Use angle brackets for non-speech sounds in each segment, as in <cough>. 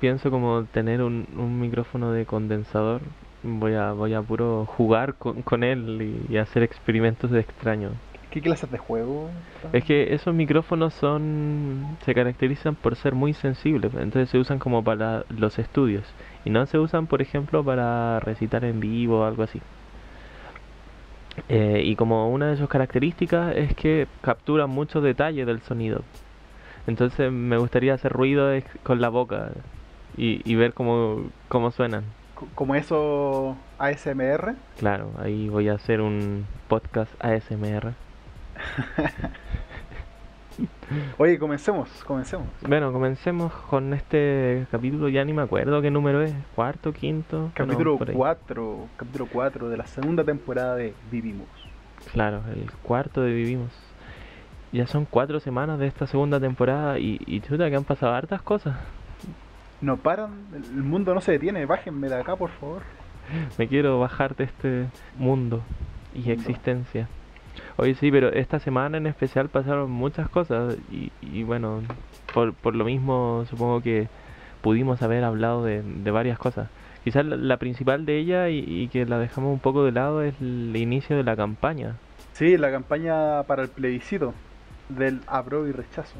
pienso como tener un, un micrófono de condensador. Voy a, voy a puro jugar con, con él y, y hacer experimentos de extraño. ¿Qué clases de juego? Es que esos micrófonos son se caracterizan por ser muy sensibles, entonces se usan como para los estudios y no se usan, por ejemplo, para recitar en vivo o algo así. Eh, y como una de sus características es que capturan muchos detalles del sonido. Entonces me gustaría hacer ruido ex- con la boca y, y ver cómo, cómo suenan. Co- Como eso ASMR. Claro, ahí voy a hacer un podcast ASMR. <laughs> Oye, comencemos, comencemos. Bueno, comencemos con este capítulo, ya ni me acuerdo qué número es, cuarto, quinto. Capítulo por ahí. 4, capítulo 4 de la segunda temporada de Vivimos. Claro, el cuarto de Vivimos. Ya son cuatro semanas de esta segunda temporada y, y chuta que han pasado hartas cosas. No paran, el mundo no se detiene, bájenme de acá por favor. Me quiero bajar de este mundo y Mundo. existencia. Oye, sí, pero esta semana en especial pasaron muchas cosas y, y bueno, por, por lo mismo supongo que pudimos haber hablado de, de varias cosas. Quizás la, la principal de ellas y, y que la dejamos un poco de lado es el inicio de la campaña. Sí, la campaña para el plebiscito del apruebo y rechazo.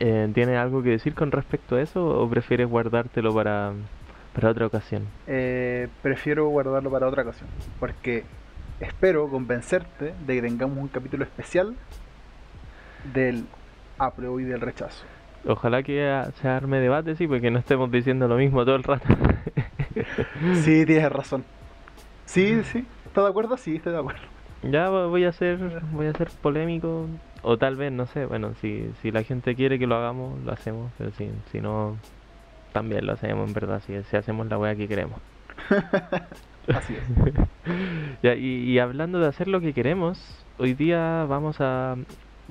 Eh, ¿Tienes algo que decir con respecto a eso o prefieres guardártelo para, para otra ocasión? Eh, prefiero guardarlo para otra ocasión, porque espero convencerte de que tengamos un capítulo especial del apruebo y del rechazo. Ojalá que se arme debate, sí, porque no estemos diciendo lo mismo todo el rato. <laughs> Sí, tienes razón. Sí, <laughs> sí, ¿estás de acuerdo? Sí, estoy de acuerdo. Ya vo- voy a ser, voy a ser polémico, o tal vez, no sé, bueno, si, si la gente quiere que lo hagamos, lo hacemos, pero si, si no, también lo hacemos, en verdad, si, si hacemos la wea que queremos. <laughs> Así es. <laughs> Ya, y, y hablando de hacer lo que queremos, hoy día vamos a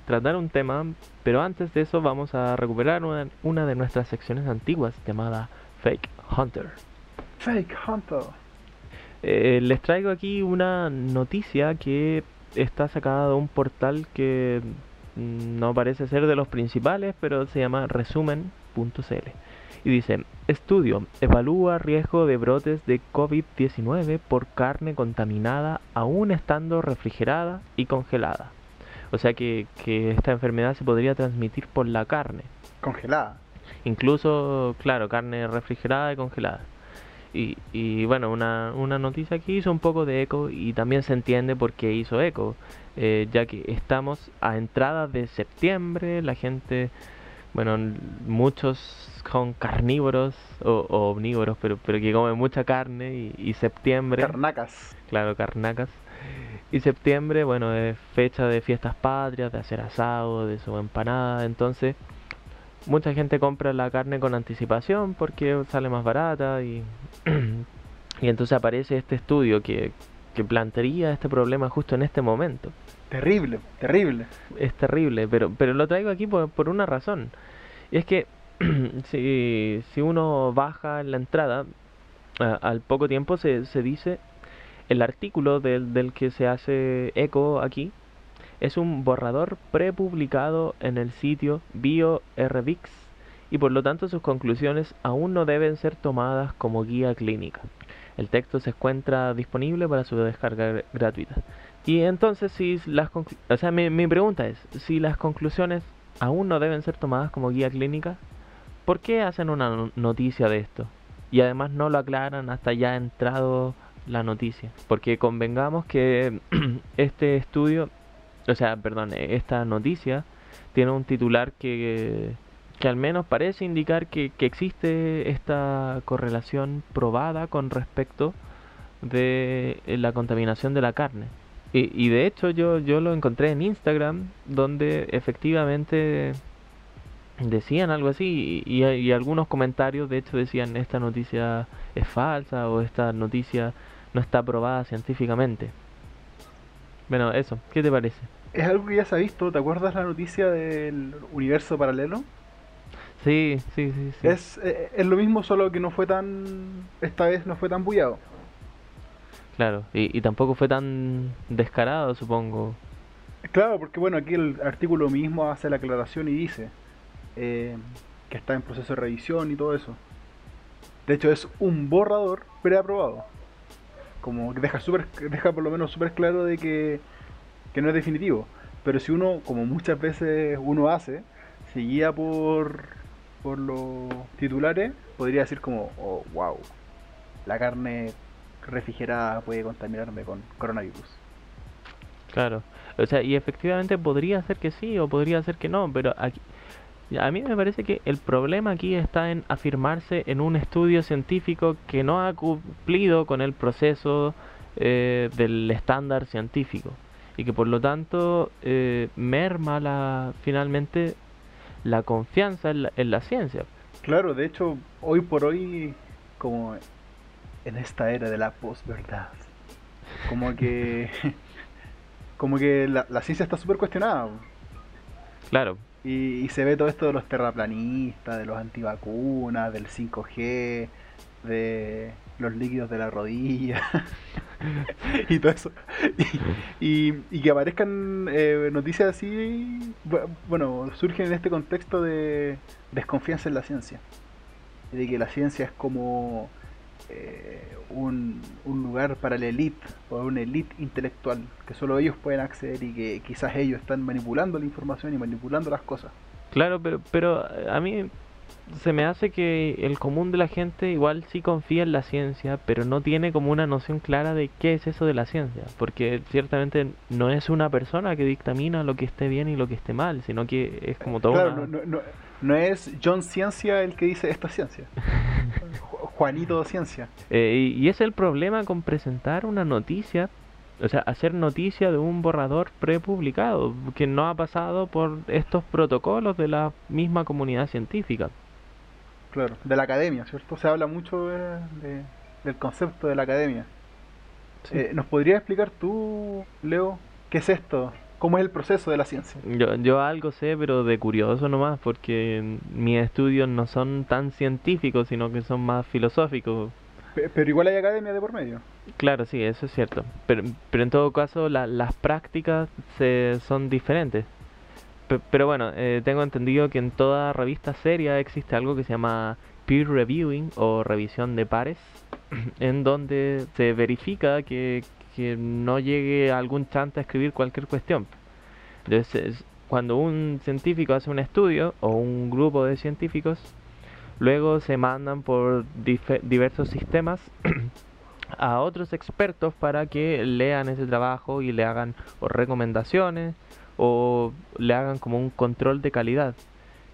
tratar un tema, pero antes de eso vamos a recuperar una, una de nuestras secciones antiguas llamada Fake Hunter. Fake Hunter. Eh, les traigo aquí una noticia que está sacada de un portal que mm, no parece ser de los principales, pero se llama resumen.cl. Y dice, estudio, evalúa riesgo de brotes de COVID-19 por carne contaminada aún estando refrigerada y congelada. O sea que, que esta enfermedad se podría transmitir por la carne. Congelada. Incluso, claro, carne refrigerada y congelada. Y, y bueno, una, una noticia que hizo un poco de eco y también se entiende por qué hizo eco, eh, ya que estamos a entrada de septiembre, la gente, bueno, muchos son carnívoros o, o omnívoros, pero, pero que comen mucha carne y, y septiembre, Carnacas. claro, carnacas. Y septiembre, bueno, es fecha de fiestas patrias, de hacer asado, de su empanada, entonces mucha gente compra la carne con anticipación porque sale más barata y, <clears throat> y entonces aparece este estudio que, que plantearía este problema justo en este momento. Terrible, terrible. Es terrible, pero, pero lo traigo aquí por, por una razón. Y es que <clears throat> si, si uno baja en la entrada, a- al poco tiempo se, se dice, el artículo del, del que se hace eco aquí es un borrador prepublicado en el sitio BioRVix y por lo tanto sus conclusiones aún no deben ser tomadas como guía clínica. El texto se encuentra disponible para su descarga gr- gratuita. Y entonces, si las o sea, mi, mi pregunta es, si las conclusiones aún no deben ser tomadas como guía clínica, ¿por qué hacen una no- noticia de esto? Y además no lo aclaran hasta ya entrado la noticia. Porque convengamos que <clears throat> este estudio, o sea, perdón, eh, esta noticia tiene un titular que, que al menos parece indicar que, que existe esta correlación probada con respecto de eh, la contaminación de la carne. Y, y de hecho yo, yo lo encontré en Instagram donde efectivamente decían algo así y- y algunos comentarios de hecho decían esta noticia es falsa o esta noticia no está probada científicamente. Bueno, eso, ¿qué te parece? Es algo que ya se ha visto. ¿Te acuerdas la noticia del universo paralelo? Sí, sí, sí, sí. Es, eh, es lo mismo, solo que no fue tan. Esta vez no fue tan bullado. Claro, y, y tampoco fue tan descarado, supongo. Claro, porque bueno, aquí el artículo mismo hace la aclaración y dice eh, que está en proceso de revisión y todo eso. De hecho, es un borrador preaprobado. Como deja, super, deja por lo menos súper claro de que, que no es definitivo. Pero si uno, como muchas veces uno hace, se guía por, por los titulares, podría decir como, oh, wow, la carne refrigerada puede contaminarme con coronavirus. Claro, o sea, y efectivamente podría ser que sí o podría ser que no, pero aquí, a mí me parece que el problema aquí está en afirmarse en un estudio científico que no ha cumplido con el proceso eh, del estándar científico y que por lo tanto eh, merma la, finalmente la confianza en la, en la ciencia. Claro, de hecho, hoy por hoy, como en esta era de la posverdad, como que <laughs> como que la, la ciencia está súper cuestionada. Claro, y, se ve todo esto de los terraplanistas, de los antivacunas, del 5G, de los líquidos de la rodilla <laughs> y todo eso. Y, que aparezcan eh, noticias así, bueno, surgen en este contexto de desconfianza en la ciencia. De que la ciencia es como eh, un, lugar para la elite, o una elite intelectual, que solo ellos pueden acceder y que quizás ellos están manipulando la información y manipulando las cosas. Claro, pero, pero a mí se me hace que el común de la gente igual sí confía en la ciencia, pero no tiene como una noción clara de qué es eso de la ciencia, porque ciertamente no es una persona que dictamina lo que esté bien y lo que esté mal, sino que es como todo claro, no, es John Ciencia el que dice esta ciencia. <laughs> Juanito Ciencia. Eh, y, es el problema con presentar una noticia, o sea, hacer noticia de un borrador prepublicado, que no ha pasado por estos protocolos de la misma comunidad científica. Claro, de la academia, ¿cierto? Se habla mucho de, del concepto de la academia. Eh, ¿Nos podrías explicar tú, Leo, qué es esto? ¿Cómo es el proceso de la ciencia? Yo, yo algo sé, pero de curioso nomás, porque mis estudios no son tan científicos, sino que son más filosóficos. Pero igual hay academia de por medio. Claro, sí, eso es cierto. Pero, pero en todo caso, las prácticas se, son diferentes. pero bueno, eh, tengo entendido que en toda revista seria existe algo que se llama peer reviewing o revisión de pares, <clears throat> en donde se verifica que, que no llegue algún chante a escribir cualquier cuestión. Entonces, cuando un científico hace un estudio o un grupo de científicos, luego se mandan por diversos sistemas <clears throat> a otros expertos para que lean ese trabajo y le hagan recomendaciones o le hagan como un control de calidad,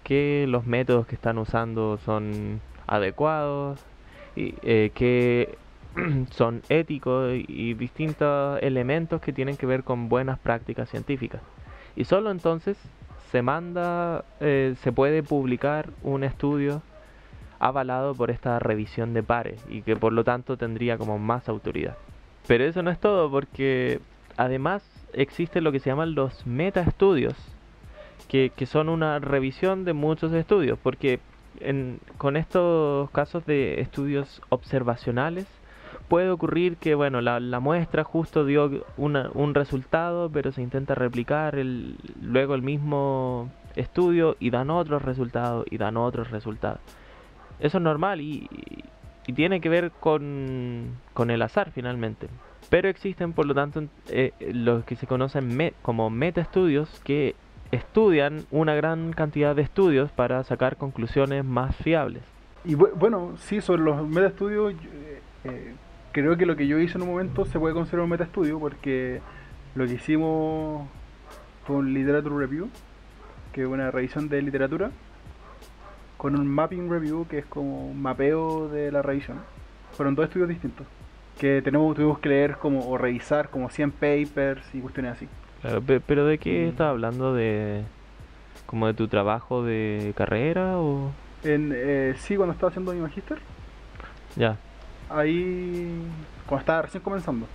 que los métodos que están usando son adecuados y eh, que <clears throat> son éticos y distintos elementos que tienen que ver con buenas prácticas científicas. Y solo entonces se manda, eh, se puede publicar un estudio avalado por esta revisión de pares y que por lo tanto tendría como más autoridad. Pero eso no es todo porque además existe lo que se llaman los metaestudios, que, que son una revisión de muchos estudios, porque con estos casos de estudios observacionales puede ocurrir que bueno la, muestra justo dio un resultado pero se intenta replicar el, luego el mismo estudio y dan otros resultados y dan otros resultados. Eso es normal y, tiene que ver con, con, el azar finalmente. Pero existen por lo tanto eh, los que se conocen como meta estudios que estudian una gran cantidad de estudios para sacar conclusiones más fiables. Y bueno sí sobre los meta estudios creo que lo que yo hice en un momento se puede considerar un meta-estudio porque lo que hicimos fue un literature review, que es una revisión de literatura, con un mapping review, que es como un mapeo de la revisión. Fueron dos estudios distintos, que tenemos, tuvimos que leer como, o revisar como 100 papers y cuestiones así. Claro, pero ¿de qué estás hablando? ¿De como de tu trabajo de carrera o...? En, eh, sí, cuando estaba haciendo mi magister. Ya ahí, cuando estaba recién comenzando,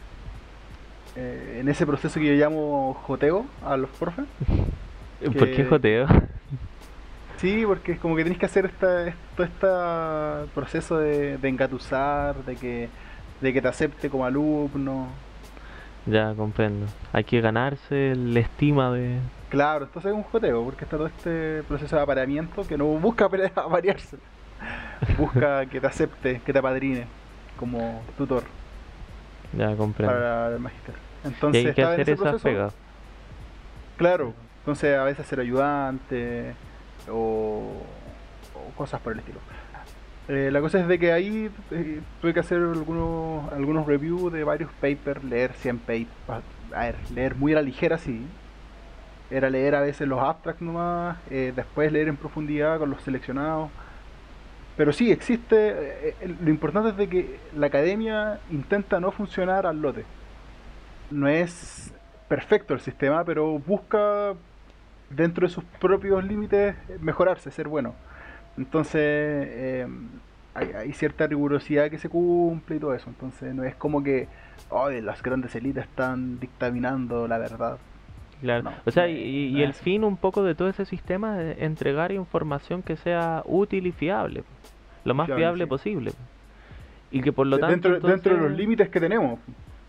eh, en ese proceso que yo llamo joteo a los profes. <laughs> ¿Por qué joteo? <laughs> Sí, porque es como que tienes que hacer esta, todo este proceso de, de engatusar, de que, de que te acepte como alumno. Ya, comprendo. Hay que ganarse la estima de... Claro, entonces es un joteo, porque está todo este proceso de apareamiento que no busca <laughs> variarse. Busca que te acepte, que te apadrine como tutor. Ya comprendo. Para el magister. Entonces, y hay que hacer esa pega. Claro, entonces a veces ser ayudante o, cosas por el estilo. Eh, la cosa es de que ahí eh, tuve que hacer algunos, algunos reviews de varios papers, leer 100 papers, a ver, leer muy a la ligera, sí. Era leer a veces los abstracts nomás, eh, después leer en profundidad con los seleccionados. Pero sí, existe, lo importante es de que la academia intenta no funcionar al lote. No es perfecto el sistema, pero busca dentro de sus propios límites mejorarse, ser bueno. Entonces eh, hay, cierta rigurosidad que se cumple y todo eso. Entonces no es como que las grandes élites están dictaminando la verdad. Claro. o sea, y, el fin un poco de todo ese sistema es entregar información que sea útil y fiable, lo más fiable, posible. Y que por lo tanto... Dentro, dentro de los límites que tenemos.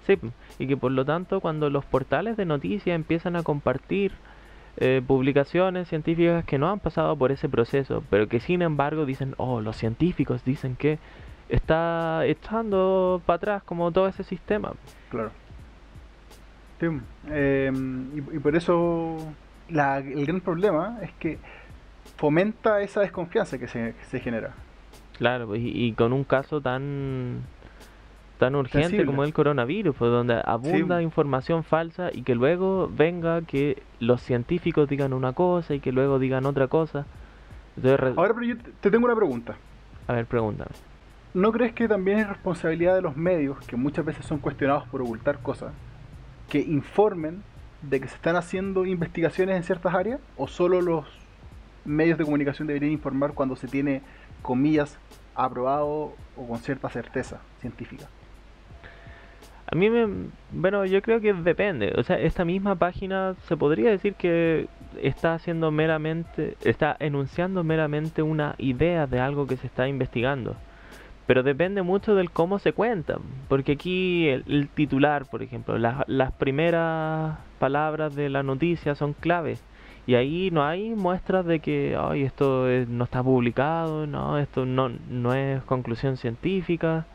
Sí, y que por lo tanto cuando los portales de noticias empiezan a compartir eh, publicaciones científicas que no han pasado por ese proceso, pero que sin embargo dicen, oh, los científicos dicen que está echando para atrás como todo ese sistema. Claro. Em, y, por eso el gran problema es que fomenta esa desconfianza que se, se genera. Claro, y, con un caso tan tan urgente como el coronavirus, pues, donde abunda información falsa y que luego venga que los científicos digan una cosa y que luego digan otra cosa. Ahora, pero yo te tengo una pregunta. A ver, pregúntame. ¿No crees que también es responsabilidad de los medios, que muchas veces son cuestionados por ocultar cosas, que informen de que se están haciendo investigaciones en ciertas áreas? ¿O solo los medios de comunicación deberían informar cuando se tiene, comillas, aprobado o con cierta certeza científica? A mí me... Bueno, yo creo que depende. O sea, esta misma página se podría decir que está haciendo meramente... Está enunciando meramente una idea de algo que se está investigando. Pero depende mucho del cómo se cuenta. Porque aquí el, titular, por ejemplo, las primeras palabras de la noticia son claves. Y ahí no hay muestras de que Ay, esto no está publicado, no, esto no, no es conclusión científica.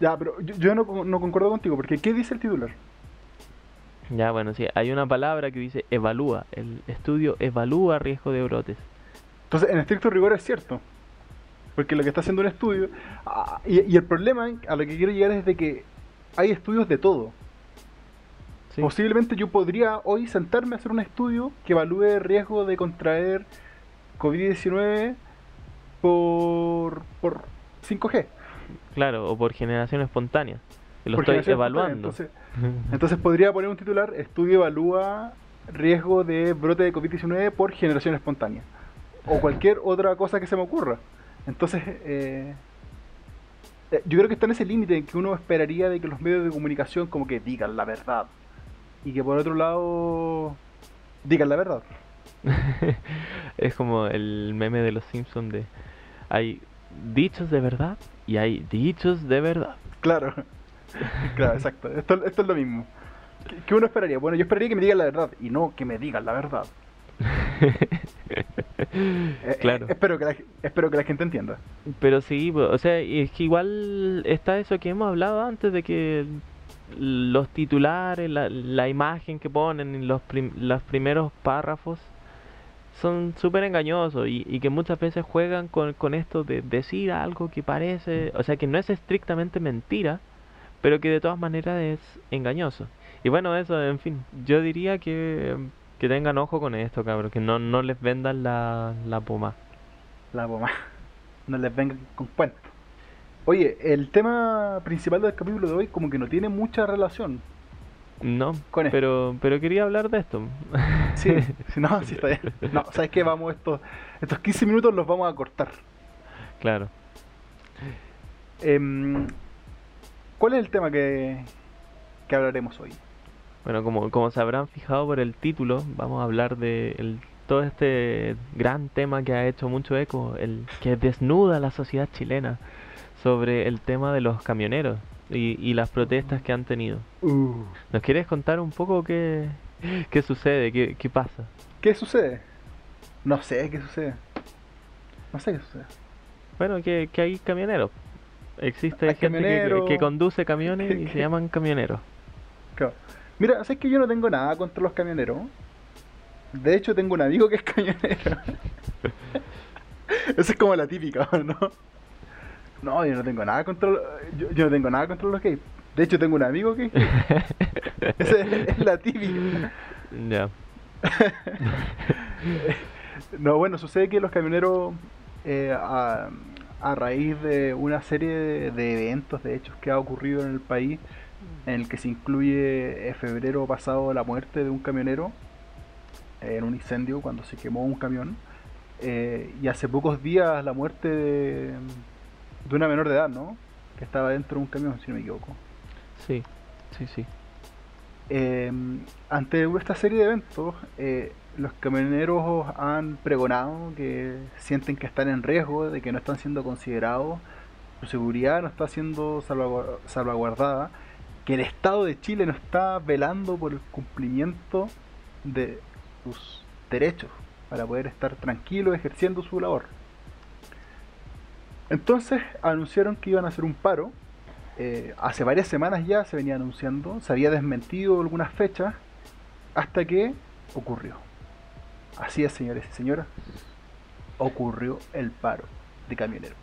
Ya, pero yo, no, no, concuerdo contigo, porque ¿qué dice el titular? Ya, bueno, sí, hay una palabra que dice evalúa. El estudio evalúa riesgo de brotes. Entonces, en estricto rigor es cierto. Porque lo que está haciendo un estudio. Ah, y, el problema a lo que quiero llegar es de que hay estudios de todo. Posiblemente yo podría hoy sentarme a hacer un estudio que evalúe el riesgo de contraer COVID-19 por, por 5G. Claro, o por generación espontánea. lo estoy evaluando. Entonces, podría poner un titular, estudio evalúa riesgo de brote de COVID-19 por generación espontánea. O cualquier otra cosa que se me ocurra. Entonces, eh, eh, yo creo que está en ese límite en que uno esperaría de que los medios de comunicación como que digan la verdad. Y que por otro lado, digan la verdad. <laughs> es como el meme de los Simpsons de... Hay dichos de verdad y hay dichos de verdad. Claro, <laughs> claro, exacto. Esto, esto es lo mismo. ¿Qué, uno esperaría? Bueno, yo esperaría que me digan la verdad y no que me digan la verdad. <laughs> Eh, claro. espero, que la, espero que la gente entienda. Pero sí, o sea, es que igual está eso que hemos hablado antes de que los titulares, la, la imagen que ponen, los, los primeros párrafos son súper engañosos y, que muchas veces juegan con, con, esto de decir algo que parece, o sea, que no es estrictamente mentira, pero que de todas maneras es engañoso. Y bueno, eso, en fin, yo diría que, que tengan ojo con esto, cabrón, que no, no les vendan la, la poma. La poma, <laughs> no les vengan con cuentos. Oye, el tema principal del capítulo de hoy como que no tiene mucha relación no, pero, pero quería hablar de esto. Sí, <laughs> no, sí está bien. No, ¿sabes qué? Vamos, estos, estos 15 minutos los vamos a cortar. Claro. Em, ¿Cuál es el tema que, que hablaremos hoy? Bueno, como, como se habrán fijado por el título, vamos a hablar de el, todo este gran tema que ha hecho mucho eco, el que desnuda la sociedad chilena sobre el tema de los camioneros y, las protestas que han tenido. Uh. ¿Nos quieres contar un poco qué, qué sucede, qué, qué pasa? ¿Qué sucede? No sé qué sucede. No sé qué sucede. Bueno, que, que hay camioneros. Existe Hay gente que conduce camiones y <laughs> se llaman camioneros. Claro. Mira, sabes que yo no tengo nada contra los camioneros. De hecho, tengo un amigo que es camionero. <laughs> Esa es como la típica, ¿no? No, yo no tengo nada contra lo- yo, yo no tengo nada contra los gays. De hecho, tengo un amigo que. <laughs> Esa es, es la típica. ya. <laughs> No, bueno, sucede que los camioneros, eh, a, a raíz de una serie de, de eventos, de hechos que ha ocurrido en el país, en el que se incluye en febrero pasado la muerte de un camionero eh, en un incendio cuando se quemó un camión, eh, y hace pocos días la muerte de, de una menor de edad, ¿no? Que estaba dentro de un camión, si no me equivoco. Sí, sí, sí. Eh, ante esta serie de eventos, eh, los camioneros han pregonado que sienten que están en riesgo, de que no están siendo considerados, su seguridad no está siendo salvagu- salvaguardada, que el Estado de Chile no está velando por el cumplimiento de sus derechos para poder estar tranquilos ejerciendo su labor. Entonces anunciaron que iban a hacer un paro eh, hace varias semanas ya se venía anunciando, se había desmentido algunas fechas, hasta que ocurrió. Así es, señores y señoras, ocurrió el paro de camioneros.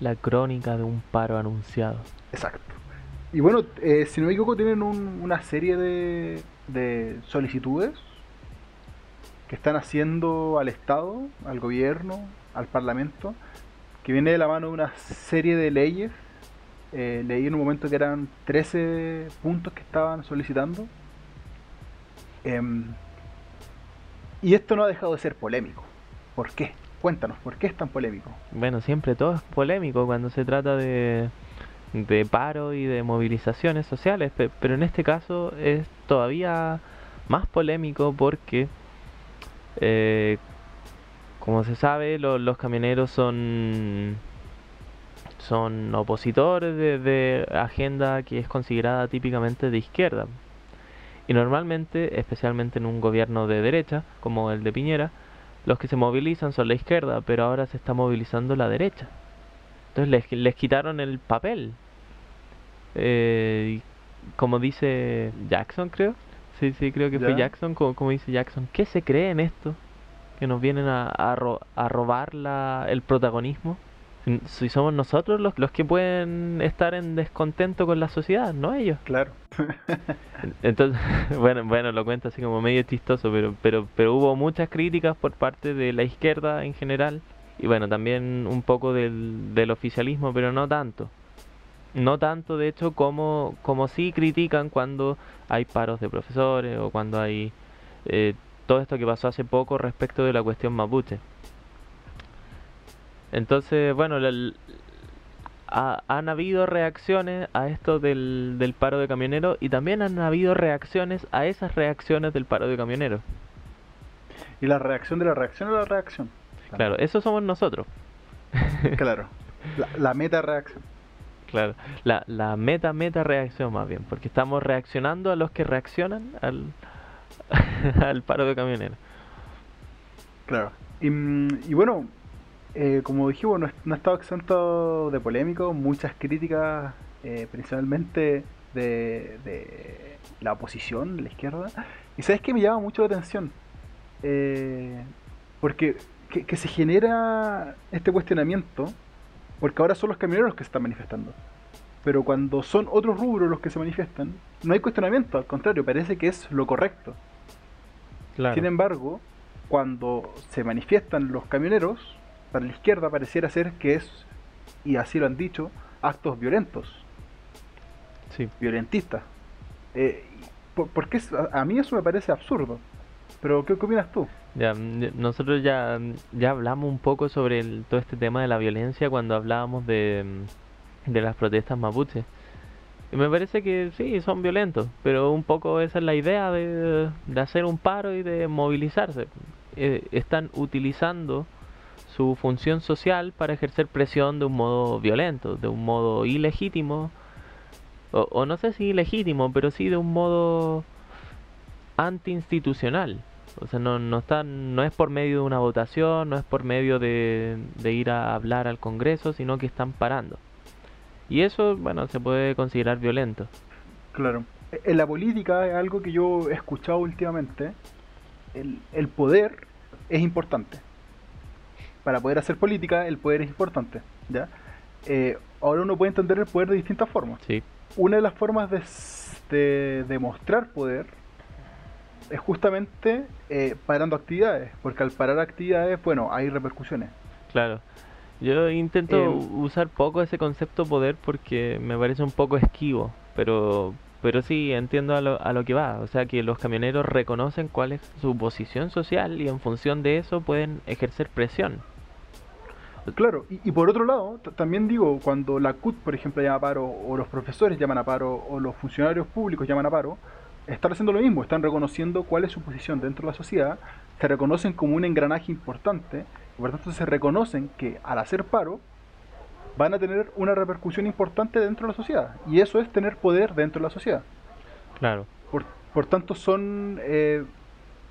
La crónica de un paro anunciado. Exacto. Y bueno, eh, si no me tienen un- una serie de, de solicitudes que están haciendo al Estado, al gobierno, al Parlamento, que viene de la mano de una serie de leyes. Eh, leí en un momento que eran 13 puntos que estaban solicitando. Em, y esto no ha dejado de ser polémico. ¿Por qué? Cuéntanos, ¿por qué es tan polémico? Bueno, siempre todo es polémico cuando se trata de, de paro y de movilizaciones sociales, pe- pero en este caso es todavía más polémico porque, eh, como se sabe, lo- los camioneros son son opositores de, de agenda que es considerada típicamente de izquierda. Y normalmente, especialmente en un gobierno de derecha, como el de Piñera, los que se movilizan son la izquierda, pero ahora se está movilizando la derecha. Entonces les, les quitaron el papel. Eh, como dice Jackson, creo. Sí, sí, creo que fue. Jackson. Como, como dice Jackson, ¿qué se cree en esto? Que nos vienen a, a, ro- a robar la, el protagonismo. Si- Si somos nosotros los, los que pueden estar en descontento con la sociedad, no ellos. Claro. Entonces, <laughs> bueno, bueno, lo cuento así como medio chistoso, pero, pero, pero hubo muchas críticas por parte de la izquierda en general y bueno, también un poco del, del oficialismo, pero no tanto. No tanto, de hecho, como, como sí critican cuando hay paros de profesores o cuando hay eh, todo esto que pasó hace poco respecto de la cuestión mapuche. Entonces, bueno, la- ha- han habido reacciones a esto del, del paro de camioneros y también han habido reacciones a esas reacciones del paro de camioneros. Y la reacción de la reacción a la reacción. Claro, eso somos nosotros. Claro. <laughs> La, la meta reacción. Claro, la, la meta, meta reacción más bien, porque estamos reaccionando a los que reaccionan al, <laughs> paro de camioneros. Claro. Y, mm, bueno, eh, como dijimos, no, no ha estado exento de polémico, muchas críticas, eh, principalmente de, de la oposición, de la izquierda. Y sabes que me llama mucho la atención, Eh, porque que, que se genera este cuestionamiento, porque ahora son los camioneros los que se están manifestando. Pero cuando son otros rubros los que se manifiestan, no hay cuestionamiento, al contrario, parece que es lo correcto. Claro. Sin embargo, cuando se manifiestan los camioneros, para la izquierda pareciera ser que es, y así lo han dicho, actos violentos, Sí. violentistas. Eh, por, porque es- a mí eso me parece absurdo. Pero, ¿qué, qué opinas tú? Mm, ya- nosotros ya, ya hablamos un poco sobre todo este tema de la violencia cuando hablábamos de, mm, de las protestas mapuche. Y me parece que sí, son violentos, pero un poco esa es la idea de, de hacer un paro y de movilizarse. Eh, están utilizando su función social para ejercer presión de un modo violento, de un modo ilegítimo, o, o no sé si ilegítimo, pero sí de un modo antiinstitucional. O sea, no, no, está, no es por medio de una votación, no es por medio de, de ir a hablar al Congreso, sino que están parando. Y eso, bueno, se puede considerar violento. Claro. En la política es algo que yo he escuchado últimamente. El, el poder es importante. Para poder hacer política, el poder es importante. ¿ya? Eh, ahora uno puede entender el poder de distintas formas. Sí. Una de las formas de, de demostrar poder es justamente eh, parando actividades, porque al parar actividades, bueno, hay repercusiones. Claro. Yo intento Eh, usar poco ese concepto poder porque me parece un poco esquivo, pero pero sí entiendo a lo, a lo que va, o sea que los camioneros reconocen cuál es su posición social y en función de eso pueden ejercer presión. Claro, y, y por otro lado, también digo, cuando la CUT, por ejemplo, llama a paro, o los profesores llaman a paro, o los funcionarios públicos llaman a paro, están haciendo lo mismo, están reconociendo cuál es su posición dentro de la sociedad, se reconocen como un engranaje importante, y por tanto se reconocen que al hacer paro van a tener una repercusión importante dentro de la sociedad, y eso es tener poder dentro de la sociedad. Claro, Por, por tanto, son eh,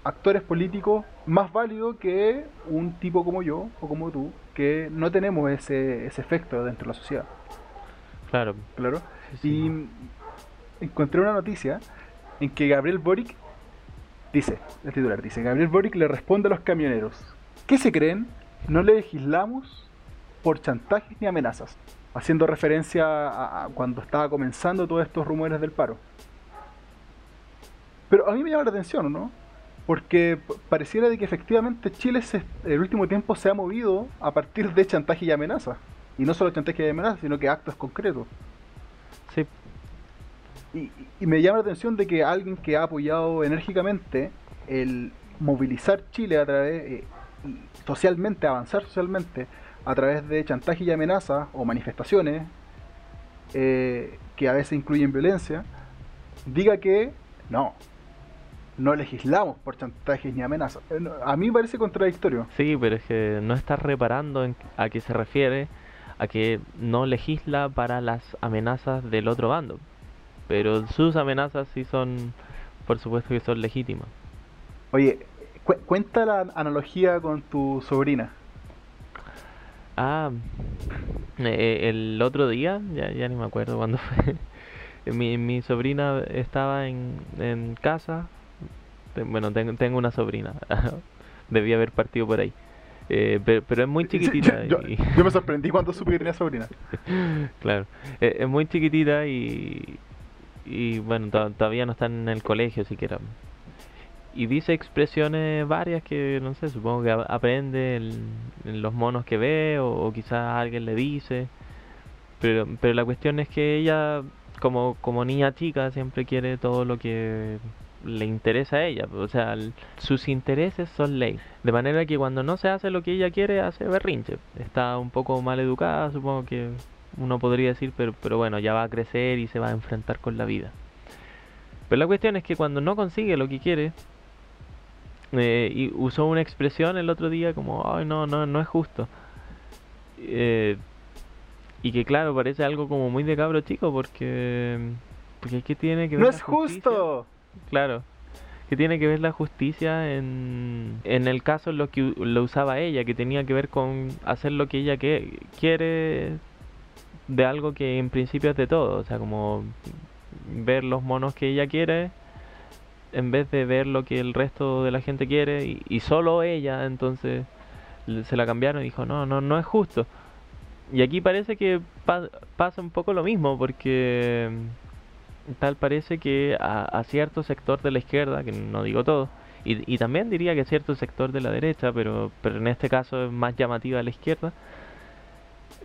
actores políticos más válidos que un tipo como yo o como tú, que no tenemos ese, ese efecto dentro de la sociedad. claro. Claro. sí, sí. Y encontré una noticia en que Gabriel Boric dice, el titular dice, Gabriel Boric le responde a los camioneros, ¿qué se creen? No le legislamos por chantajes ni amenazas, haciendo referencia a, cuando estaba comenzando todos estos rumores del paro. Pero a mí me llama la atención, ¿no? Porque pareciera de que efectivamente Chile se, el último tiempo se ha movido a partir de chantaje y amenazas. Y no solo chantaje y amenazas, sino que actos concretos. Y, y me llama la atención de que alguien que ha apoyado enérgicamente el movilizar Chile a través, eh, socialmente, avanzar socialmente, a través de chantaje y amenazas o manifestaciones eh, que a veces incluyen violencia, diga que no, no legislamos por chantajes ni amenazas. Eh, A mí me parece contradictorio. Sí, pero es que no estás reparando en a qué se refiere a que no legisla para las amenazas del otro bando. Pero sus amenazas sí son, por supuesto que son legítimas. Oye, cu- cuenta la analogía con tu sobrina. Ah, eh, el otro día, ya, ya ni me acuerdo cuándo <laughs> fue. Mi, mi sobrina estaba en, en casa. Bueno, tengo, tengo una sobrina. <laughs> Debía haber partido por ahí. Eh, pero, pero es muy Sí, chiquitita. yo, y- yo me sorprendí cuando supe que tenía sobrina. <laughs> Claro, eh, es muy chiquitita y, y bueno, to- todavía no está en el colegio siquiera. Y dice expresiones varias que, no sé, supongo que aprende en, los monos que ve o, o quizás alguien le dice. Pero, pero la cuestión es que ella, como, como niña chica, siempre quiere todo lo que le interesa a ella. O sea, sus intereses son ley. De manera que cuando no se hace lo que ella quiere, hace berrinche. Está un poco mal educada, supongo que uno podría decir, pero, pero bueno, ya va a crecer y se va a enfrentar con la vida. Pero la cuestión es que cuando no consigue lo que quiere, eh, y usó una expresión el otro día como, ay, no, no, no es justo. Eh, y que claro, parece algo como muy de cabro chico porque, porque es que tiene que ver ¡No la es justicia- justo! Claro. Que tiene que ver la justicia en, en el caso en lo que lo usaba ella, que tenía que ver con hacer lo que ella que, quiere de algo que en principio es de todo. O sea, como ver los monos que ella quiere en vez de ver lo que el resto de la gente quiere y, solo ella, entonces se la cambiaron y dijo, no, no, no es justo. Y aquí parece que pa- pasa un poco lo mismo, porque mm, tal parece que a, a cierto sector de la izquierda, que no digo todo, y, y también diría que cierto sector de la derecha, pero, pero en este caso es más llamativa a la izquierda,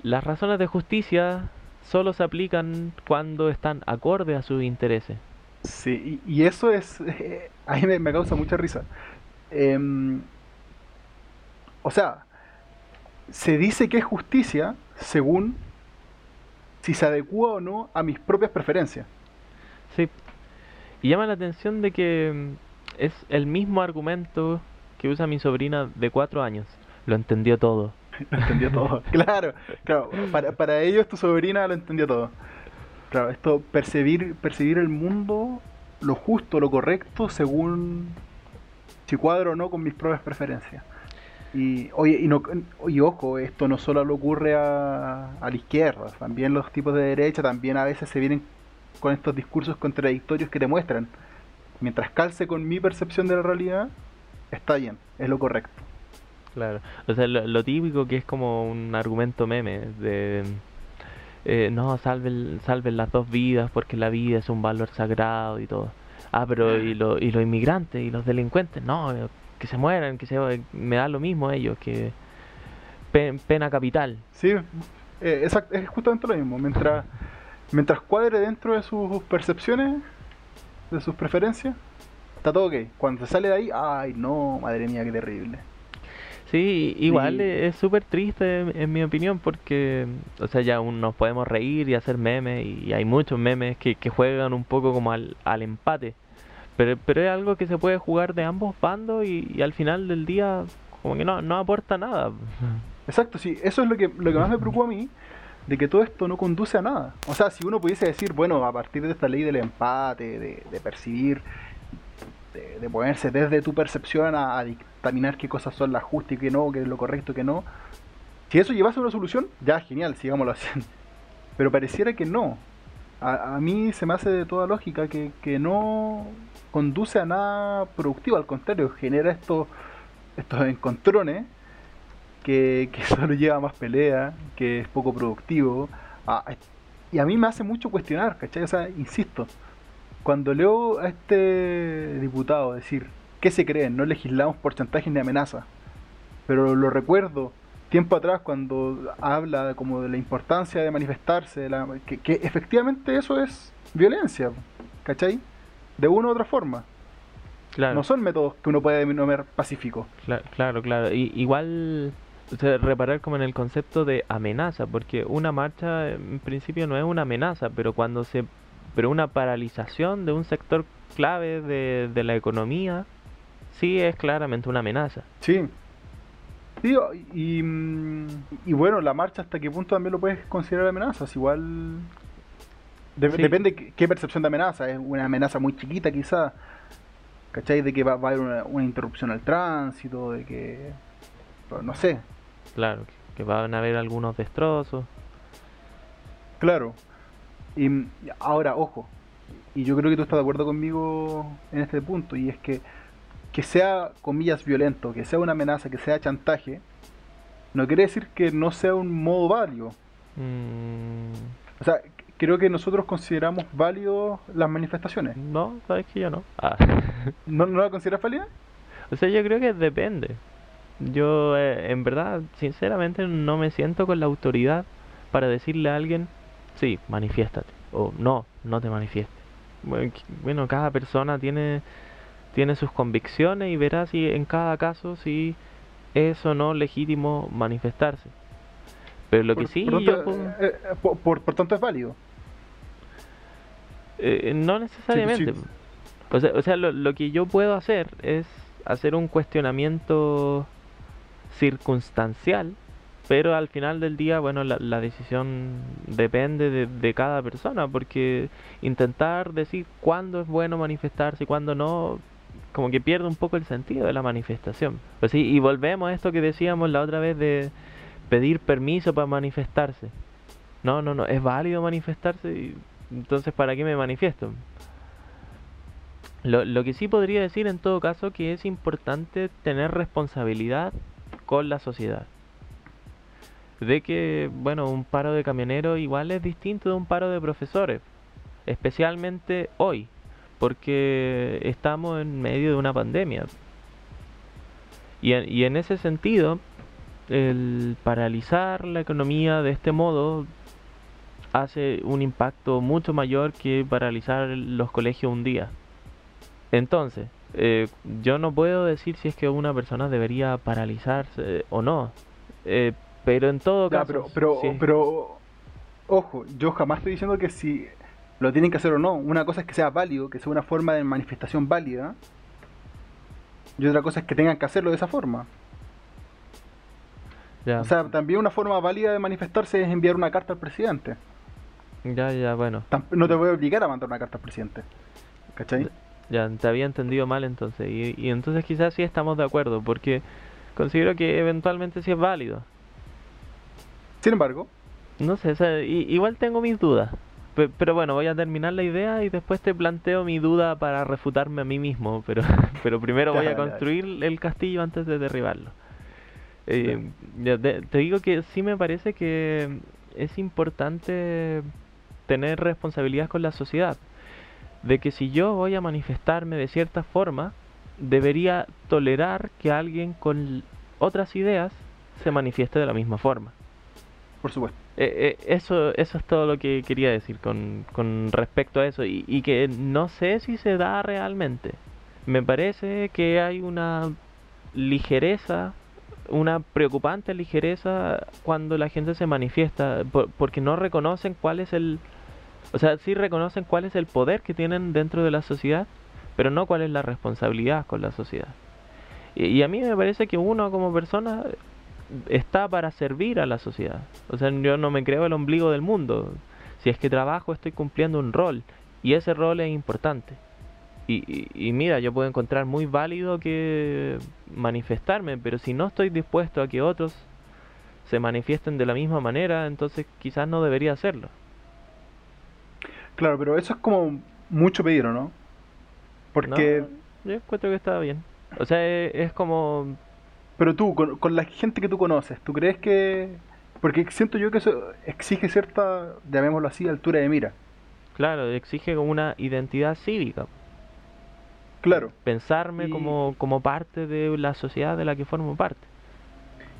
las razones de justicia solo se aplican cuando están acorde a sus intereses. Sí, y, y eso es. eh, a mí me, me causa mucha risa. Em, o sea, se dice que es justicia según si se adecua o no a mis propias preferencias. Sí. Y llama la atención de que mm, es el mismo argumento que usa mi sobrina de cuatro años. Lo entendió todo. Lo <laughs> entendió todo. <laughs> claro, claro. Para, para ellos tu sobrina lo entendió todo. Claro, esto, percibir, percibir el mundo, lo justo, lo correcto, según si cuadro o no con mis propias preferencias. Y, oye, y, no, y ojo, esto no solo le ocurre a, a la izquierda, también los tipos de derecha también a veces se vienen con estos discursos contradictorios que te muestran. Mientras calce con mi percepción de la realidad, está bien, es lo correcto. Claro, o sea, lo, típico que es como un argumento meme de... Eh, no, salven, salven las dos vidas porque la vida es un valor sagrado y todo. Ah, pero ¿y, lo, y los inmigrantes y los delincuentes? No, que se mueran, que se me da lo mismo ellos, que pena capital. Sí, eh, es justamente lo mismo. Mientras, mientras cuadre dentro de sus percepciones, de sus preferencias, está todo ok. Cuando se sale de ahí, ay no, madre mía, qué terrible. Sí, igual es súper triste en, mi opinión porque, o sea, ya nos podemos reír y hacer memes y hay muchos memes que, que juegan un poco como al, al empate. Pero, pero es algo que se puede jugar de ambos bandos y, al final del día como que no, no aporta nada. Exacto, sí, eso es lo que, lo que más me preocupa a mí, de que todo esto no conduce a nada. O sea, si uno pudiese decir, bueno, a partir de esta ley del empate, de, de percibir de, ponerse desde tu percepción a, dictaminar qué cosas son las justas y qué no, qué es lo correcto y qué no. Si eso llevase a una solución, ya genial, sigámoslo <laughs> haciendo. Pero pareciera que no. A, mí se me hace de toda lógica que, no conduce a nada productivo, al contrario, genera estos, estos encontrones que, que <laughs> solo lleva más pelea, que es poco productivo. y a mí me hace mucho cuestionar, ¿cachai? O sea, insisto, cuando leo a este diputado decir, ¿qué se creen? No legislamos por chantajes ni amenazas. Pero lo recuerdo tiempo atrás cuando habla como de la importancia de manifestarse, que, efectivamente eso es violencia, ¿cachai? De una u otra forma. Claro. No son métodos que uno puede denominar pacíficos. Claro, claro. Y, igual reparar como en el concepto de amenaza, porque una marcha en principio no es una amenaza, pero cuando se pero una paralización de un sector clave de, de la economía sí es claramente una amenaza. Sí. y, mm, y, bueno, la marcha hasta qué punto también lo puedes considerar amenazas. Igual depende qué percepción de amenaza. Es una amenaza muy chiquita quizá. ¿Cachai? De que va, a haber una, interrupción al tránsito, de que... No sé. Claro, que van a haber algunos destrozos. Claro, y ahora, ojo, y yo creo que tú estás de acuerdo conmigo en este punto, y es que que sea, comillas, violento, que sea una amenaza, que sea chantaje, no quiere decir que no sea un modo válido. Mm. O sea, creo que nosotros consideramos válidos las manifestaciones. No, sabes que yo no. Ah. <laughs> ¿No, ¿No la consideras válida? O sea, yo creo que depende. Yo, eh, en verdad, sinceramente, no me siento con la autoridad para decirle a alguien sí, manifiéstate. O no, no te manifiestes. Bueno, cada persona tiene, tiene sus convicciones y verá si en cada caso si es o no legítimo manifestarse. Pero lo que sí por yo eh, eh, por, tanto es válido. Eh, no necesariamente. O sea, lo, lo, que yo puedo hacer es hacer un cuestionamiento circunstancial pero al final del día, bueno, la, decisión depende de, cada persona, porque intentar decir cuándo es bueno manifestarse y cuándo no, como que pierde un poco el sentido de la manifestación. Pues sí, y volvemos a esto que decíamos la otra vez de pedir permiso para manifestarse. No, no, no, es válido manifestarse, y entonces ¿para qué me manifiesto? Lo, lo que sí podría decir en todo caso que es importante tener responsabilidad con la sociedad de que, bueno, un paro de camioneros igual es distinto de un paro de profesores, especialmente hoy, porque estamos en medio de una pandemia. Y en, y en ese sentido, el paralizar la economía de este modo hace un impacto mucho mayor que paralizar los colegios un día. Entonces, eh, yo no puedo decir si es que una persona debería paralizarse o no. Eh, pero en todo caso. Pero, pero, pero, ojo, yo jamás estoy diciendo que si lo tienen que hacer o no. Una cosa es que sea válido, que sea una forma de manifestación válida. Y otra cosa es que tengan que hacerlo de esa forma. O sea, también una forma válida de manifestarse es enviar una carta al presidente. Ya, ya, bueno. No te voy a obligar a mandar una carta al presidente. ¿Cachai? Ya, te había entendido mal entonces. Y, y entonces quizás sí estamos de acuerdo, porque considero que eventualmente sí es válido. Sin embargo, No sé, o sea, igual tengo mis dudas. Pe- Pero bueno, voy a terminar la idea y después te planteo mi duda para refutarme a mí mismo. <laughs> Pero, pero primero voy a construir el castillo antes de derribarlo. Eh, te digo que sí me parece que es importante tener responsabilidad con la sociedad. De que si yo voy a manifestarme de cierta forma, debería tolerar que alguien con otras ideas se manifieste de la misma forma. Por supuesto. Eh, eh, eso, eso es todo lo que quería decir con, con respecto a eso y, y que no sé si se da realmente. Me parece que hay una ligereza, una preocupante ligereza cuando la gente se manifiesta, por- porque no reconocen cuál es el... O sea, sí reconocen cuál es el poder que tienen dentro de la sociedad, pero no cuál es la responsabilidad con la sociedad. Y, y a mí me parece que uno como persona está para servir a la sociedad. O sea, yo no me creo el ombligo del mundo. Si es que trabajo, estoy cumpliendo un rol. Y ese rol es importante. Y, y- y mira, yo puedo encontrar muy válido que manifestarme, pero si no estoy dispuesto a que otros se manifiesten de la misma manera, entonces quizás no debería hacerlo. Claro, pero eso es como mucho pedir, ¿o ¿no? Porque, No, yo encuentro que está bien. O sea, es, es como... pero tú, con, con la gente que tú conoces, ¿tú crees que...? Porque siento yo que eso exige cierta, llamémoslo así, altura de mira. Claro, exige como una identidad cívica. Claro. Pensarme Y- como, como parte de la sociedad de la que formo parte.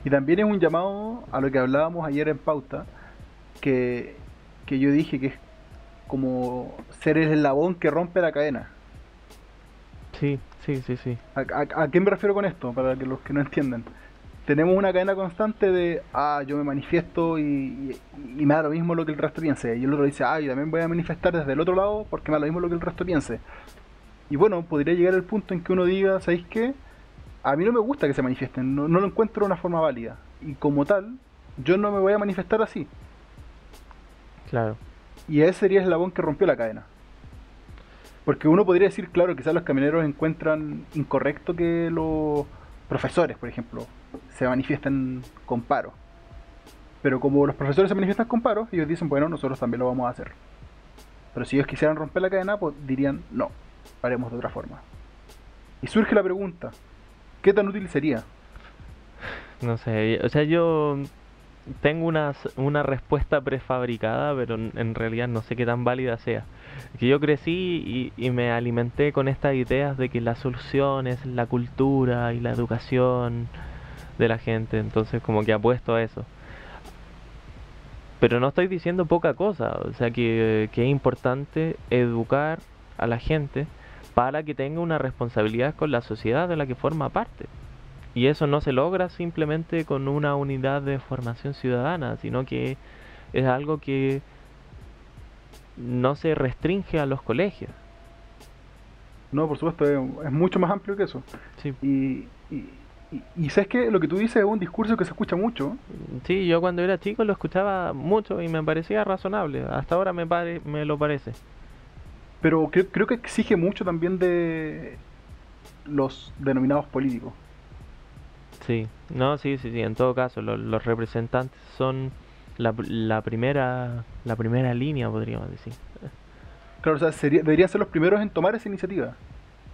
Y también es un llamado a lo que hablábamos ayer en pauta, que, que yo dije que es como ser el eslabón que rompe la cadena. Sí, sí, sí, sí. ¿A, a, a qué me refiero con esto? Para que los que no entiendan. Tenemos una cadena constante de, ah, yo me manifiesto y, y- y me da lo mismo lo que el resto piense. Y el otro dice, ah, yo también voy a manifestar desde el otro lado porque me da lo mismo lo que el resto piense. Y bueno, podría llegar el punto en que uno diga, ¿sabéis qué? A mí no me gusta que se manifiesten, no, no lo encuentro de una forma válida. Y como tal, yo no me voy a manifestar así. Claro. Y ese sería el eslabón que rompió la cadena. Porque uno podría decir, claro, quizás los camioneros encuentran incorrecto que los profesores, por ejemplo, se manifiesten con paro. Pero como los profesores se manifiestan con paro, ellos dicen, bueno, nosotros también lo vamos a hacer. Pero si ellos quisieran romper la cadena, pues dirían, no, haremos de otra forma. Y surge la pregunta, ¿qué tan útil sería? No sé, o sea, yo tengo una, una respuesta prefabricada, pero en realidad no sé qué tan válida sea. Que yo crecí y, me alimenté con estas ideas de que la solución es la cultura y la educación de la gente, entonces como que apuesto a eso. Pero no estoy diciendo poca cosa, o sea que, que es importante educar a la gente para que tenga una responsabilidad con la sociedad de la que forma parte. Y eso no se logra simplemente con una unidad de formación ciudadana, sino que es algo que no se restringe a los colegios. No, por supuesto, es, mucho más amplio que eso. Sí, Y, y, y, y sabes que lo que tú dices es un discurso que se escucha mucho, sí, yo cuando era chico lo escuchaba mucho y me parecía razonable. Hasta ahora me, pare- me lo parece. pero creo, creo que exige mucho también de los denominados políticos. Sí, no, sí, sí, sí. En todo caso, lo- los representantes son la, la primera la primera línea, podríamos decir. Claro, o sea, sería- deberían ser los primeros en tomar esa iniciativa.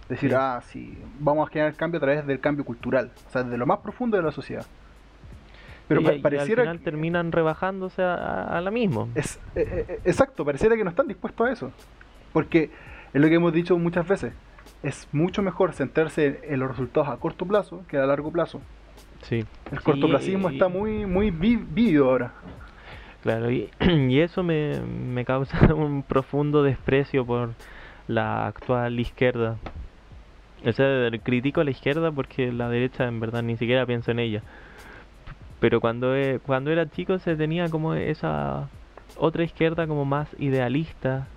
Decir, Sí. ah, sí, vamos a generar cambio a través del cambio cultural, o sea, desde lo más profundo de la sociedad. Pero Y- pa- y pareciera al final que- terminan rebajándose a, a- a la misma. Es, eh, eh, exacto, pareciera que no están dispuestos a eso. Porque es lo que hemos dicho muchas veces. Es mucho mejor centrarse en los resultados a corto plazo que a largo plazo. Sí. El Sí, cortoplacismo y- está muy muy vi- vívido ahora. Claro, y, <clears throat> y eso me, me causa <laughs> un profundo desprecio por la actual izquierda. O sea, critico a la izquierda porque la derecha en verdad ni siquiera pienso en ella. Pero cuando, e- cuando era chico se tenía como esa otra izquierda como más idealista,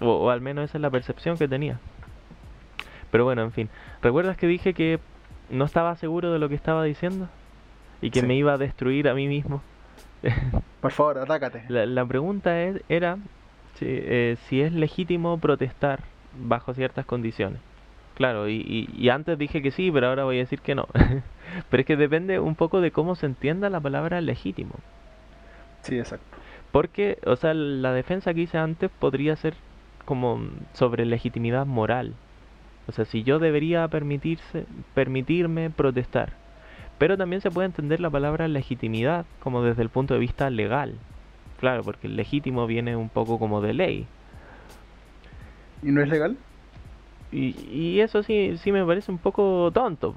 o, o al menos esa es la percepción que tenía. Pero bueno, en fin. ¿Recuerdas que dije que no estaba seguro de lo que estaba diciendo? Y que Sí. me iba a destruir a mí mismo. <laughs> Por favor, atácate. La, la pregunta es, era si, eh, si es legítimo protestar bajo ciertas condiciones. Claro, y, y, antes dije que sí, pero ahora voy a decir que no. <laughs> pero es que depende un poco de cómo se entienda la palabra legítimo. Sí, exacto. Porque, o sea, la defensa que hice antes podría ser como sobre legitimidad moral. O sea, si yo debería permitirse, permitirme protestar. Pero también se puede entender la palabra legitimidad como desde el punto de vista legal. Claro, porque el legítimo viene un poco como de ley. ¿Y no es legal? Y, y eso sí, sí me parece un poco tonto.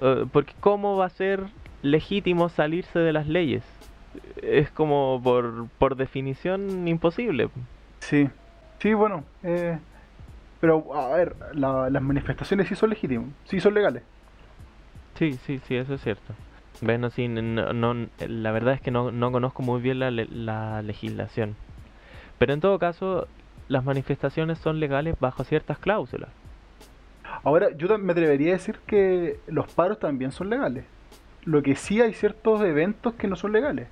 Eh, porque ¿cómo va a ser legítimo salirse de las leyes? Es como por, por definición imposible. Sí, sí, bueno. Eh, pero, a ver, las manifestaciones sí son legítimas, sí son legales. Sí, sí, sí, eso es cierto. Bueno, sí, no, la verdad es que no, no conozco muy bien la, la legislación. Pero en todo caso, las manifestaciones son legales bajo ciertas cláusulas. Ahora, yo me atrevería a decir que los paros también son legales. Lo que sí hay ciertos eventos que no son legales.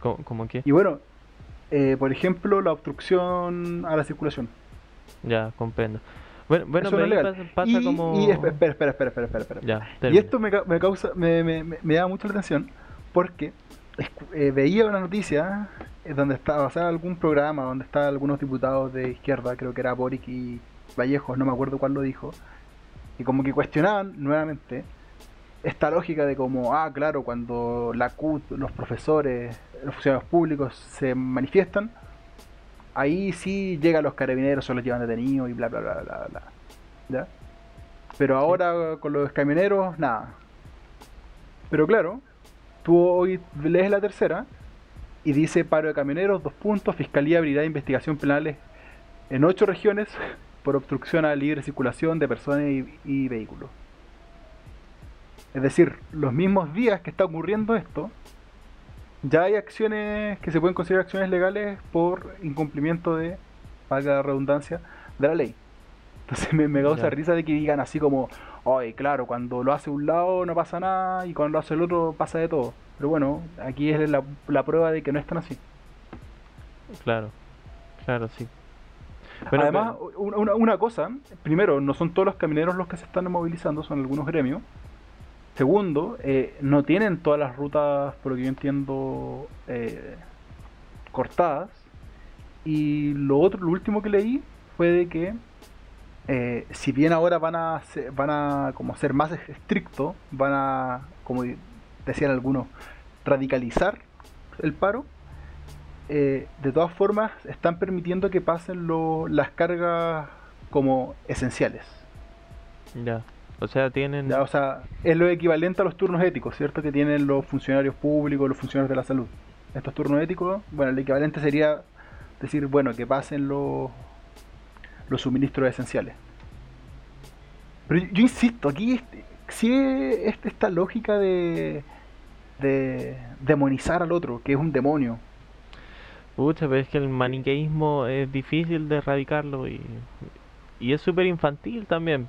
¿Cómo, qué? Y bueno, eh, por ejemplo, la obstrucción a la circulación. Ya, comprendo. Bueno, bueno pasa, y, como... Y espera, espera, espera, espera, espera. Ya, y esto me, me causa, me, me, me, da mucha atención porque eh, veía una noticia eh, donde estaba, o sea, algún programa donde estaban algunos diputados de izquierda, creo que era Boric y Vallejos, no me acuerdo cuál lo dijo, y como que cuestionaban nuevamente esta lógica de como, ah, claro, cuando la CUT, los profesores, los funcionarios públicos se manifiestan, ahí sí llegan los carabineros, se los llevan detenidos y bla, bla, bla, bla, bla. ¿Ya? Pero ahora con los camioneros, nada. Pero claro, tú hoy lees la tercera y dice paro de camioneros, dos puntos, Fiscalía abrirá investigación penales en ocho regiones por obstrucción a la libre circulación de personas y, vehículos. Es decir, los mismos días que está ocurriendo esto, ya hay acciones que se pueden considerar acciones legales por incumplimiento de, valga la redundancia, de la ley. Entonces me, me causa risa de que digan así como, ay, claro, cuando lo hace un lado no pasa nada y cuando lo hace el otro pasa de todo. Pero bueno, aquí es la, la prueba de que no es tan así. Claro, claro, sí. Además, Una, una, cosa, primero, no son todos los camineros los que se están movilizando, son algunos gremios. Segundo, eh, no tienen todas las rutas, por lo que yo entiendo, eh, cortadas. Y lo otro, lo último que leí fue de que eh, si bien ahora van a ser, van a como ser más estrictos, van a, como decían algunos, radicalizar el paro, de todas formas están permitiendo que pasen las cargas como esenciales. Ya, o sea, tienen... o sea, es lo equivalente a los turnos éticos, ¿cierto? Que tienen los funcionarios públicos, los funcionarios de la salud. Estos turnos éticos, bueno, el equivalente sería decir, bueno, que pasen los los suministros esenciales. Pero yo, insisto, aquí si es esta lógica de, de demonizar al otro, que es un demonio. Pucha, pero es que el maniqueísmo es difícil de erradicarlo y, y es súper infantil también.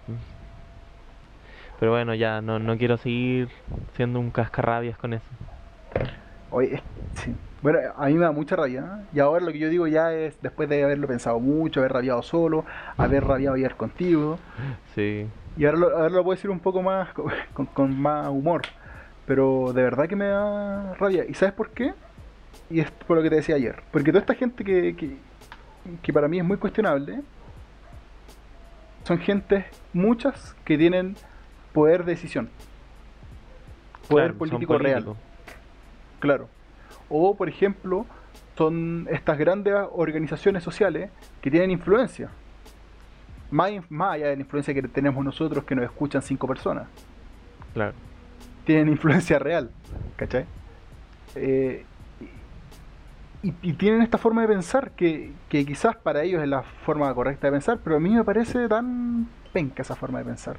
Pero bueno, ya no, no quiero seguir siendo un cascarrabias con eso. Oye, sí. Bueno, a mí me da mucha rabia. Y ahora lo que yo digo ya es, después de haberlo pensado mucho, haber rabiado solo, haber rabiado ayer contigo. <laughs> Sí. Y ahora lo, ahora lo puedo decir un poco más, <laughs> con, más humor. Pero de verdad que me da rabia. ¿Y sabes por qué? Y es por lo que te decía ayer. Porque toda esta gente que, que, que para mí es muy cuestionable, son gentes, muchas, que tienen poder de decisión. Poder político real. Claro. O, por ejemplo, son estas grandes organizaciones sociales que tienen influencia. Más, más allá de la influencia que tenemos nosotros que nos escuchan cinco personas. Claro. Tienen <laughs> influencia real. ¿Cachai? Eh, y, tienen esta forma de pensar que, que, quizás para ellos es la forma correcta de pensar, pero a mí me parece tan penca esa forma de pensar.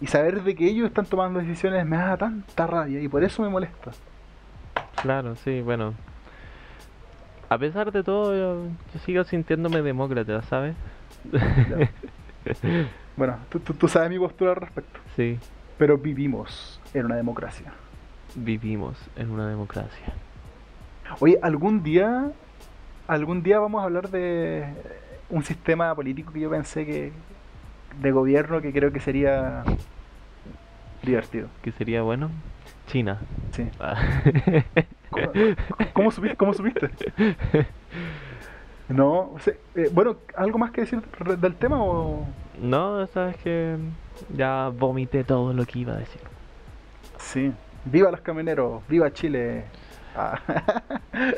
Y saber de que ellos están tomando decisiones me da tanta rabia y por eso me molesta. Claro, sí, bueno. A pesar de todo, yo, sigo sintiéndome demócrata, ¿sabes? bueno, tú, sabes mi postura al respecto. Sí. Pero vivimos en una democracia. Vivimos en una democracia. Oye, algún día, algún día vamos a hablar de un sistema político que yo pensé que de gobierno que creo que sería divertido. Que sería bueno. China. Sí. Ah. <laughs> ¿Cómo, cómo supiste? ¿Cómo supiste? No, eh, bueno, ¿algo más que decir del tema o...? no, sabes que ya vomité todo lo que iba a decir. Sí. Viva los camioneros, viva Chile. Ah. <laughs>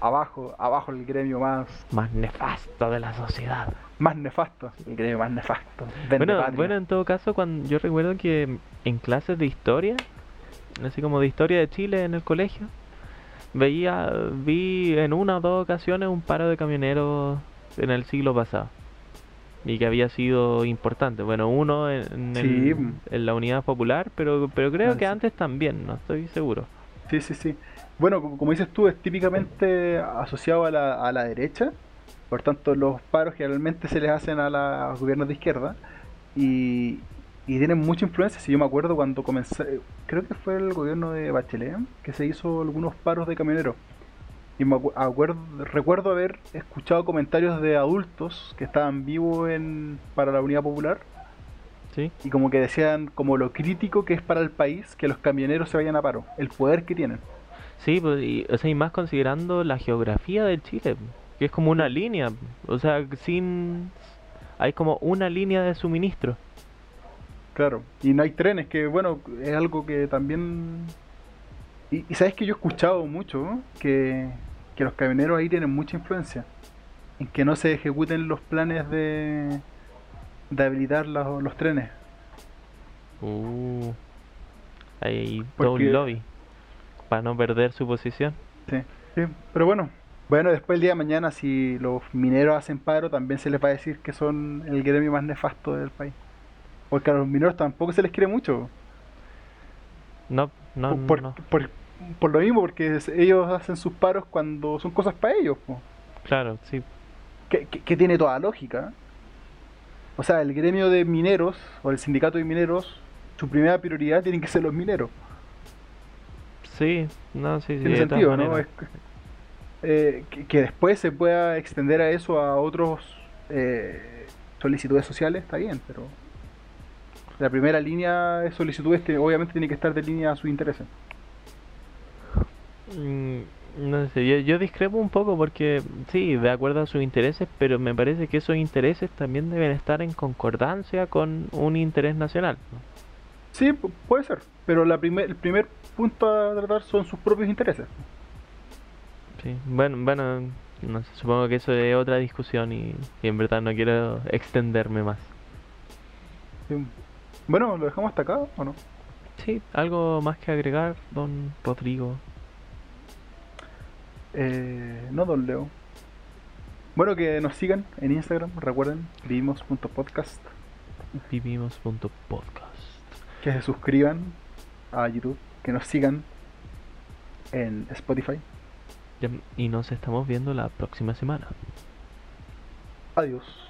abajo, abajo el gremio más, Más nefasto de la sociedad. Más nefasto. Gremio más nefasto. Bueno, bueno, en todo caso, cuando yo recuerdo que en clases de historia, así como de historia de Chile en el colegio, veía, vi en una o dos ocasiones un paro de camioneros en el siglo pasado. Y que había sido importante. Bueno, uno en, en el- Sí. en la unidad popular, pero, pero creo Ah, que sí. antes también, no estoy seguro. Sí, sí, sí. Bueno, como, como dices tú, es típicamente asociado a la, a la derecha. Por tanto, los paros generalmente se les hacen a, los gobiernos de izquierda. Y, y tienen mucha influencia. Si yo me acuerdo cuando comencé, creo que fue el gobierno de Bachelet, que se hizo algunos paros de camioneros. Y me acu- acuerdo, recuerdo haber escuchado comentarios de adultos que estaban vivos en, para la Unidad Popular. ¿Sí? Y como que decían como lo crítico que es para el país que los camioneros se vayan a paro. El poder que tienen. Sí, pues, y, o sea, y más considerando la geografía de Chile, que es como una línea, o sea, sin... Hay como una línea de suministro. Claro, y no hay trenes, que bueno, es algo que también... Y, y sabes que yo he escuchado mucho ¿no? que, que los camioneros ahí tienen mucha influencia en que no se ejecuten los planes de, de habilitar los, los trenes. Uh, hay todo un lobby para no perder su posición. Sí, sí, pero bueno. Bueno, después el día de mañana, si los mineros hacen paro, también se les va a decir que son el gremio más nefasto del país. Porque a los mineros tampoco se les quiere mucho. No, no, por, no. por- por lo mismo, porque ellos hacen sus paros cuando son cosas para ellos. po. Claro, sí. Que, que- que tiene toda lógica. O sea, el gremio de mineros o el sindicato de mineros, su primera prioridad tienen que ser los mineros. Sí, no, sí, sí. Tiene sentido, ¿no? Es- eh, que, que después se pueda extender a eso a otros eh, solicitudes sociales, está bien, pero la primera línea de solicitudes te- obviamente tiene que estar de línea a sus intereses. Mm, No sé, yo, yo discrepo un poco porque sí, de acuerdo a sus intereses, pero me parece que esos intereses también deben estar en concordancia con un interés nacional. Sí, pu- puede ser, pero la primer, el primer punto a tratar son sus propios intereses. Sí, bueno, bueno, no sé, supongo que eso es otra discusión y, y en verdad no quiero extenderme más. Sí. Bueno, ¿lo dejamos hasta acá o no? Sí, algo más que agregar, don Rodrigo. Eh, no, don Leo. Bueno, que nos sigan en Instagram, recuerden, vivimos.podcast, Vivimos.podcast. que se suscriban a YouTube, que nos sigan en Spotify. Y nos estamos viendo la próxima semana. Adiós.